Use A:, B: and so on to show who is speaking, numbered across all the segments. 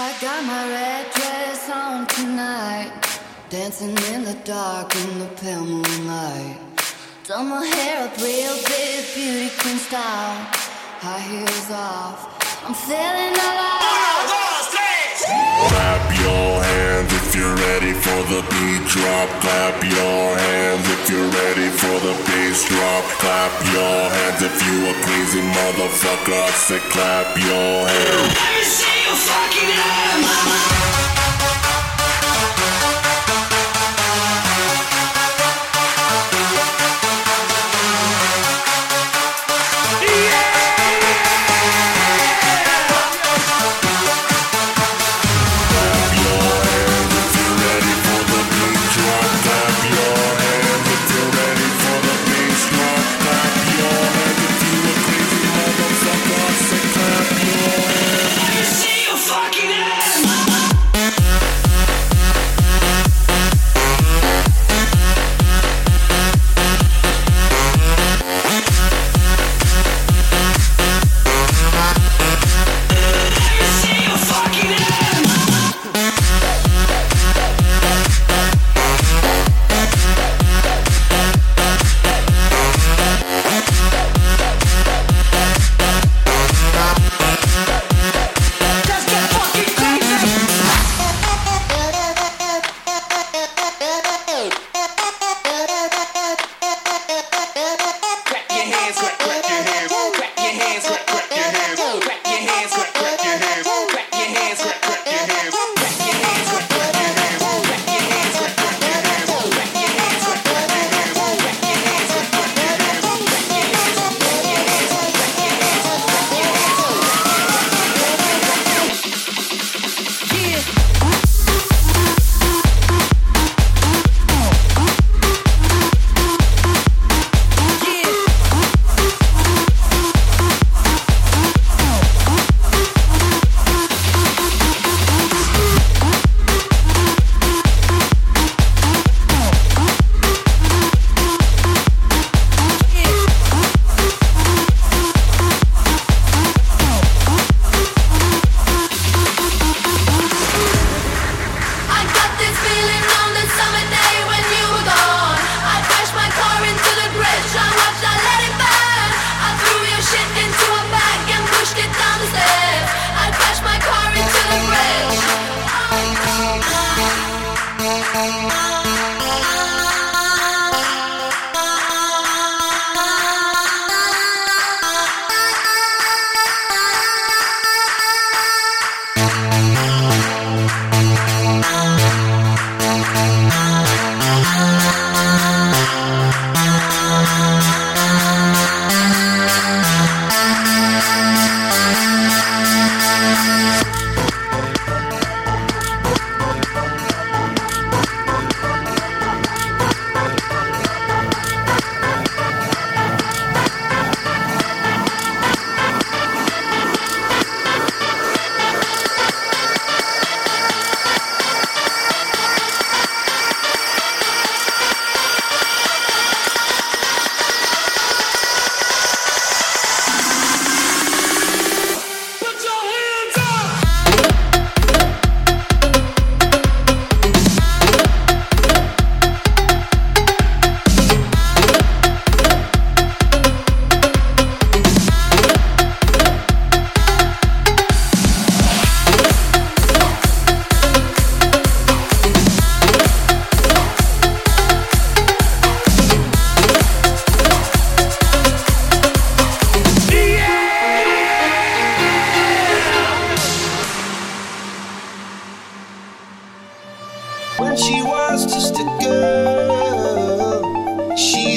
A: I got my red dress on tonight, dancing in the dark in the pale moonlight. Done my hair up real big, beauty queen style. High heels off, I'm feeling alive.
B: Clap your hands if you're ready for the beat drop. Clap your hands if you're ready for the bass drop. Clap your hands if you a crazy motherfucker. I said clap your hands
C: fucking
A: am.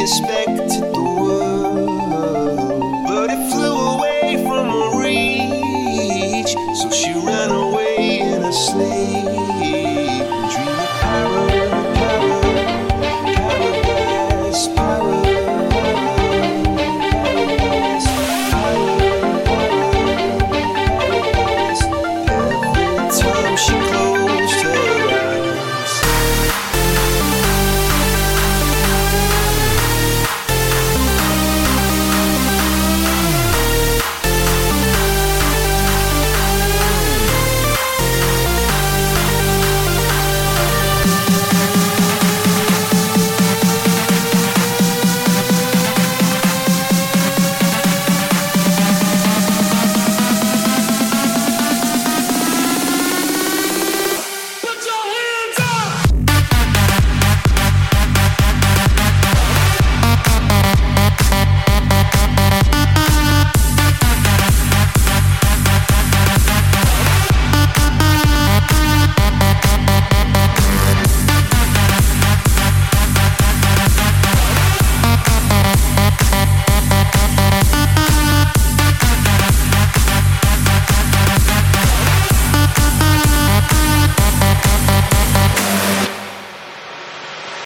A: Respect.